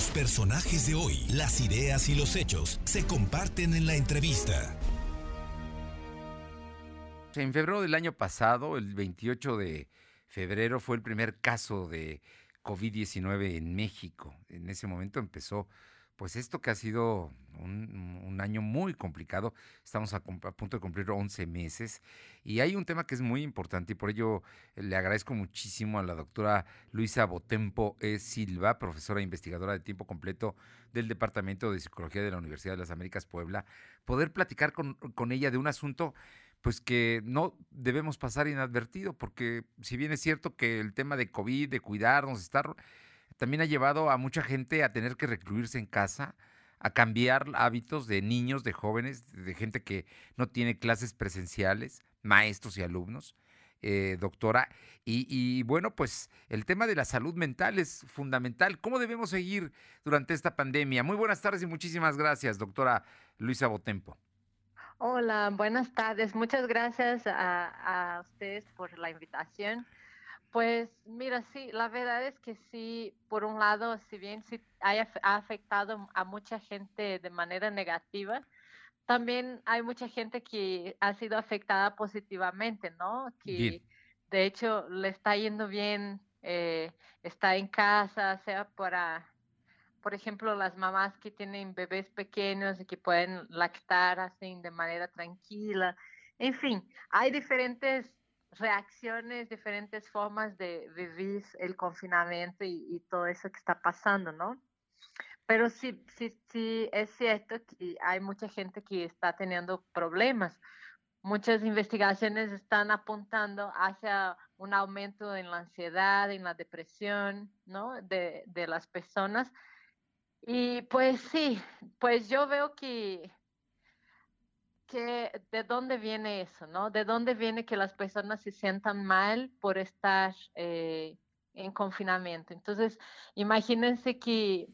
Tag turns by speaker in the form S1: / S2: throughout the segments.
S1: Los personajes de hoy, las ideas y los hechos se comparten en la entrevista.
S2: En febrero del año pasado, el 28 de febrero, fue el primer caso de COVID-19 en México. En ese momento empezó pues esto que ha sido un, año muy complicado, estamos a, punto de cumplir 11 meses y hay un tema que es muy importante y por ello le agradezco muchísimo a la doctora Luisa Botempo e. Silva, profesora e investigadora de tiempo completo del Departamento de Psicología de la Universidad de las Américas Puebla, poder platicar con, con ella de un asunto pues que no debemos pasar inadvertido, porque si bien es cierto que el tema de COVID, de cuidarnos, estar también ha llevado a mucha gente a tener que recluirse en casa, a cambiar hábitos de niños, de jóvenes, de gente que no tiene clases presenciales, maestros y alumnos. Eh, doctora. Y, bueno, pues el tema de la salud mental es fundamental. ¿Cómo debemos seguir durante esta pandemia? Muy buenas tardes y muchísimas gracias, doctora Luisa Botempo.
S3: Hola, buenas tardes. Muchas gracias a, a ustedes por la invitación. Pues mira, sí, la verdad es que sí, por un lado, si bien sí ha afectado a mucha gente de manera negativa, también hay mucha gente que ha sido afectada positivamente, ¿no? Que de hecho le está yendo bien, eh, está en casa, sea para, por ejemplo, las mamás que tienen bebés pequeños y que pueden lactar así de manera tranquila. En fin, hay diferentes reacciones, diferentes formas de vivir el confinamiento y, todo eso que está pasando, ¿no? Pero sí, sí, sí es cierto que hay mucha gente que está teniendo problemas. Muchas investigaciones están apuntando hacia un aumento en la ansiedad, en la depresión, ¿no? De, de las personas. Y pues sí, pues yo veo que de dónde viene eso, ¿no? De dónde viene que las personas se sientan mal por estar eh, en confinamiento. Entonces, imagínense que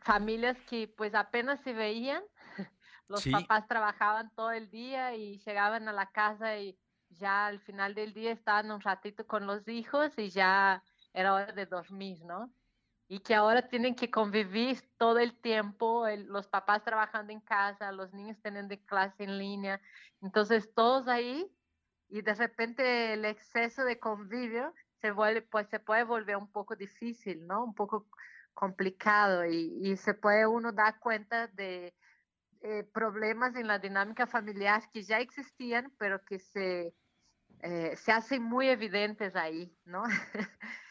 S3: familias que pues apenas se veían, los papás trabajaban todo el día y llegaban a la casa y ya al final del día estaban un ratito con los hijos y ya era hora de dormir, ¿no? Y que ahora tienen que convivir todo el tiempo, los papás trabajando en casa, los niños teniendo clase en línea, entonces todos ahí y de repente el exceso de convivio se vuelve, pues se puede volver un poco difícil, ¿no? Un poco complicado y, se puede uno dar cuenta de eh, problemas en la dinámica familiar que ya existían, pero que se, eh, se hacen muy evidentes ahí, ¿no?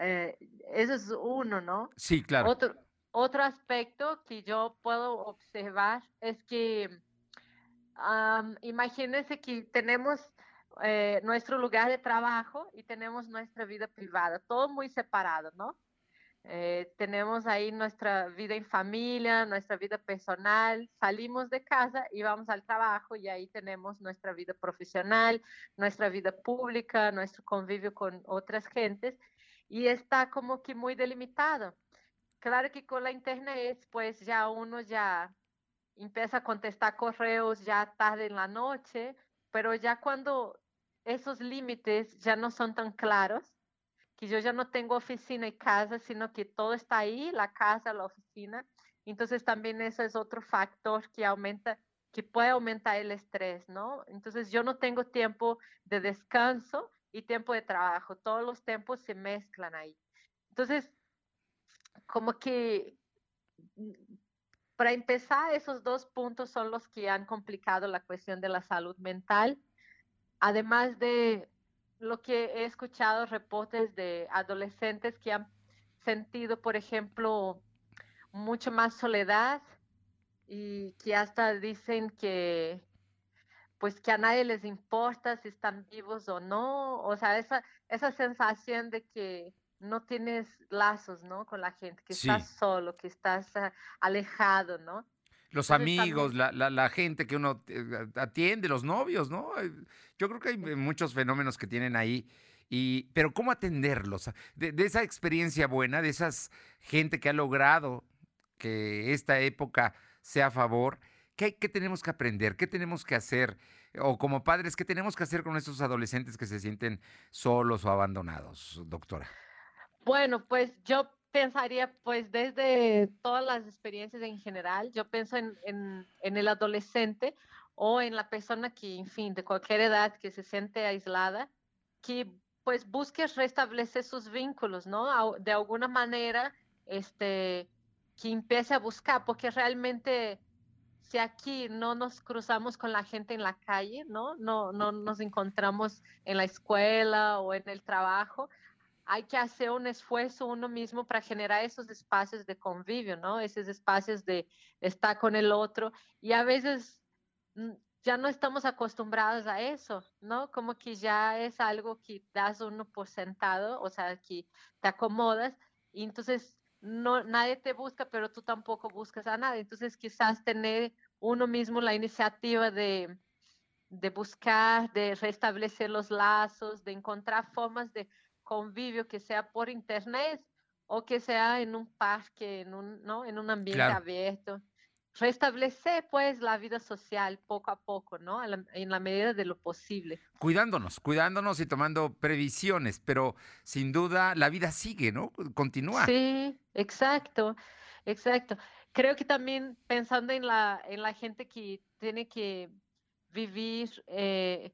S3: Eh, eso es uno, ¿no?
S2: Sí, claro.
S3: Otro, otro aspecto que yo puedo observar es que imagínense que tenemos eh, nuestro lugar de trabajo y tenemos nuestra vida privada, todo muy separado, ¿no? Eh, tenemos ahí nuestra vida en familia, nuestra vida personal, salimos de casa y vamos al trabajo y ahí tenemos nuestra vida profesional, nuestra vida pública, nuestro convivio con otras gentes y está como que muy delimitado. Claro que con la internet, pues ya uno ya empieza a contestar correos ya tarde en la noche, pero ya cuando esos límites ya no son tan claros, que yo ya no tengo oficina y casa, sino que todo está ahí, la casa, la oficina, entonces también eso es otro factor que aumenta, que puede aumentar el estrés, ¿no? Entonces yo no tengo tiempo de descanso y tiempo de trabajo. Todos los tiempos se mezclan ahí. Entonces, como que mm, para empezar, esos dos puntos son los que han complicado la cuestión de la salud mental. Además de lo que he escuchado reportes de adolescentes que han sentido, por ejemplo, mucho más soledad y que hasta dicen que pues que a nadie les importa si están vivos o no, o sea, esa, esa sensación de que no tienes lazos, ¿no? Con la gente, que estás solo, que estás ah, alejado, ¿no?
S2: Los amigos, la, la, gente que uno eh, atiende, los novios, ¿no? Yo creo que hay muchos fenómenos que tienen ahí. Y, pero ¿cómo atenderlos? De, de esa experiencia buena, de esas gente que ha logrado que esta época sea a favor, ¿Qué, tenemos que aprender? ¿Qué tenemos que hacer? O como padres, ¿qué tenemos que hacer con estos adolescentes que se sienten solos o abandonados, doctora?
S3: Bueno, pues yo pensaría, pues desde todas las experiencias en general, yo pienso en, en, en, el adolescente o en la persona que, en fin, de cualquier edad que se siente aislada, que pues busque restablecer sus vínculos, ¿no? De alguna manera, este, que empiece a buscar, porque realmente si aquí no nos cruzamos con la gente en la calle, ¿no? No, no nos encontramos en la escuela o en el trabajo, hay que hacer un esfuerzo uno mismo para generar esos espacios de convivio, ¿no? Esos espacios de estar con el otro. Y a veces mm, ya no estamos acostumbrados a eso, ¿no? Como que ya es algo que das uno por sentado, o sea, que te acomodas y entonces no, nadie te busca, pero tú tampoco buscas a nadie. Entonces quizás tener uno mismo la iniciativa de, de buscar, de restablecer los lazos, de encontrar formas de convivio que sea por internet o que sea en un parque, en un, ¿no? en un ambiente claro. abierto restablecer pues la vida social poco a poco, ¿no? En la medida de lo posible.
S2: Cuidándonos, cuidándonos y tomando previsiones, pero sin duda la vida sigue, ¿no? Continúa.
S3: Sí, exacto, exacto. Creo que también pensando en la, en la gente que tiene que vivir, eh,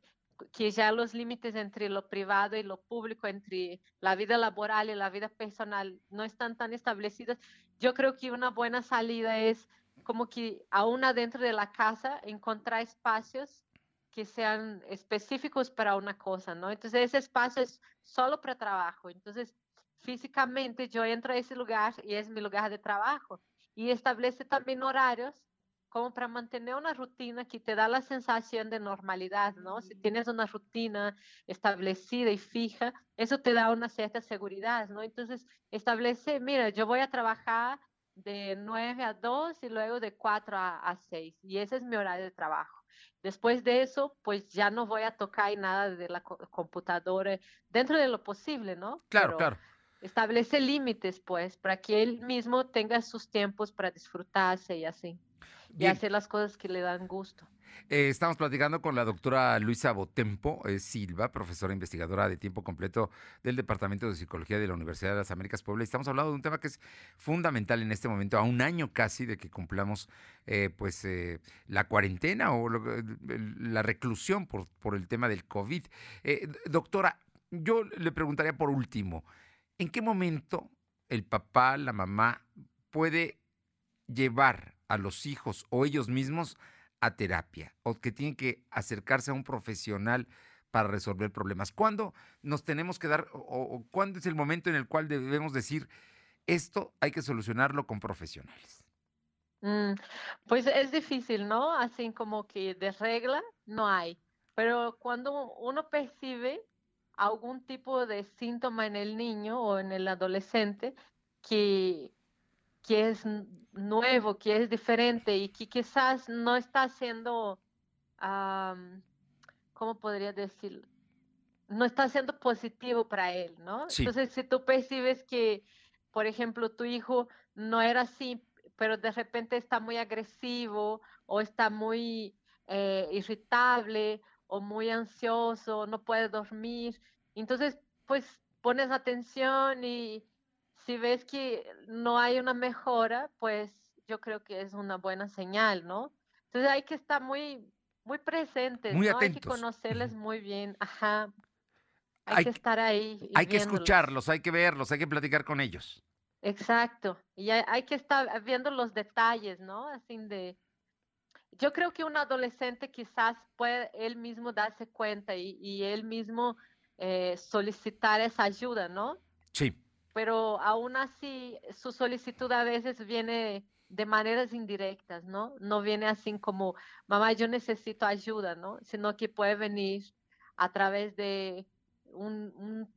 S3: que ya los límites entre lo privado y lo público, entre la vida laboral y la vida personal no están tan establecidos, yo creo que una buena salida es como que aún adentro de la casa encontrar espacios que sean específicos para una cosa, ¿no? Entonces ese espacio es solo para trabajo. Entonces físicamente yo entro a ese lugar y es mi lugar de trabajo. Y establece también horarios como para mantener una rutina que te da la sensación de normalidad, ¿no? Si tienes una rutina establecida y fija, eso te da una cierta seguridad, ¿no? Entonces establece, mira, yo voy a trabajar de 9 a 2 y luego de 4 a, a 6. Y ese es mi horario de trabajo. Después de eso, pues ya no voy a tocar nada de la computadora dentro de lo posible, ¿no?
S2: Claro, Pero claro.
S3: Establece límites, pues, para que él mismo tenga sus tiempos para disfrutarse y así. Bien. Y hacer las cosas que le dan gusto.
S2: Eh, estamos platicando con la doctora Luisa Botempo eh, Silva, profesora investigadora de tiempo completo del Departamento de Psicología de la Universidad de las Américas Puebla. Y estamos hablando de un tema que es fundamental en este momento, a un año casi de que cumplamos eh, pues eh, la cuarentena o lo, la reclusión por, por, el tema del COVID. Doctora, yo le preguntaría por último, ¿en qué momento el papá, la mamá puede llevar a los hijos o ellos mismos a terapia o que tienen que acercarse a un profesional para resolver problemas? ¿Cuándo nos tenemos que dar o, cuándo es el momento en el cual debemos decir esto hay que solucionarlo con profesionales?
S3: Mm, pues es difícil, ¿no? Así como que de regla no hay, pero cuando uno percibe algún tipo de síntoma en el niño o en el adolescente que que es nuevo, que es diferente y que quizás no está siendo, um, ¿cómo podría decir? No está siendo positivo para él, ¿no? Sí. Entonces, si tú percibes que, por ejemplo, tu hijo no era así, pero de repente está muy agresivo o está muy eh, irritable o muy ansioso, no puede dormir, entonces, pues pones atención y si ves que no hay una mejora, pues yo creo que es una buena señal, ¿no? Entonces hay que estar muy, muy presentes,
S2: muy
S3: ¿no?
S2: Atentos.
S3: Hay que conocerles muy bien, ajá. Hay, hay que estar ahí.
S2: Hay que escucharlos, hay que verlos, hay que platicar con ellos.
S3: Exacto. Y hay, hay, que estar viendo los detalles, ¿no? Así de... Yo creo que un adolescente quizás puede él mismo darse cuenta y, y él mismo eh, solicitar esa ayuda, ¿no?
S2: Sí
S3: pero aún así su solicitud a veces viene de maneras indirectas, ¿no? No viene así como, mamá, yo necesito ayuda, ¿no? Sino que puede venir a través de un,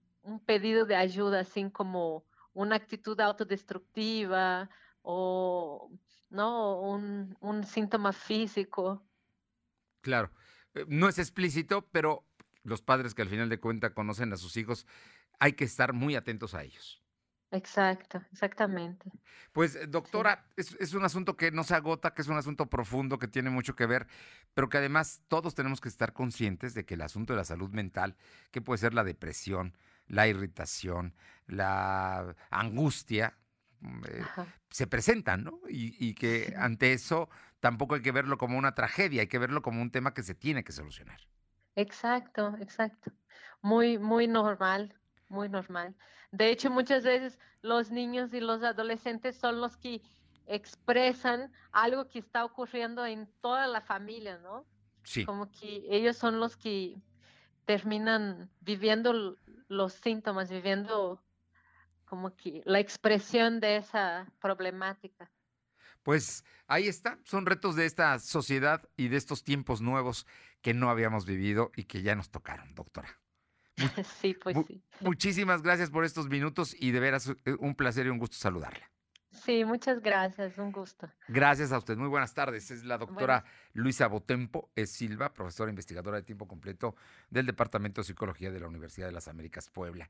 S3: pedido de ayuda, así como una actitud autodestructiva o, ¿no? Un, un síntoma físico.
S2: Claro, eh, no es explícito, pero los padres que al final de cuentas conocen a sus hijos, hay que estar muy atentos a ellos.
S3: Exacto, exactamente.
S2: Pues, doctora, sí. es, es, un asunto que no se agota, que es un asunto profundo, que tiene mucho que ver, pero que además todos tenemos que estar conscientes de que el asunto de la salud mental, que puede ser la depresión, la irritación, la angustia, mm, eh, se presentan, ¿no? Y, y que ante eso tampoco hay que verlo como una tragedia, hay que verlo como un tema que se tiene que solucionar.
S3: Exacto, exacto. Muy, muy normal, muy normal. De hecho, muchas veces los niños y los adolescentes son los que expresan algo que está ocurriendo en toda la familia, ¿no?
S2: Sí.
S3: Como que ellos son los que terminan viviendo los síntomas, viviendo como que la expresión de esa problemática.
S2: Pues ahí está, son retos de esta sociedad y de estos tiempos nuevos que no habíamos vivido y que ya nos tocaron, doctora.
S3: Sí, pues sí.
S2: Muchísimas gracias por estos minutos y de veras eh, un placer y un gusto saludarla.
S3: Sí, muchas gracias, un gusto.
S2: Gracias a usted. Muy buenas tardes. Es la doctora
S3: Buenas.
S2: Luisa Botempo es Silva, profesora investigadora de tiempo completo del Departamento de Psicología de la Universidad de las Américas Puebla.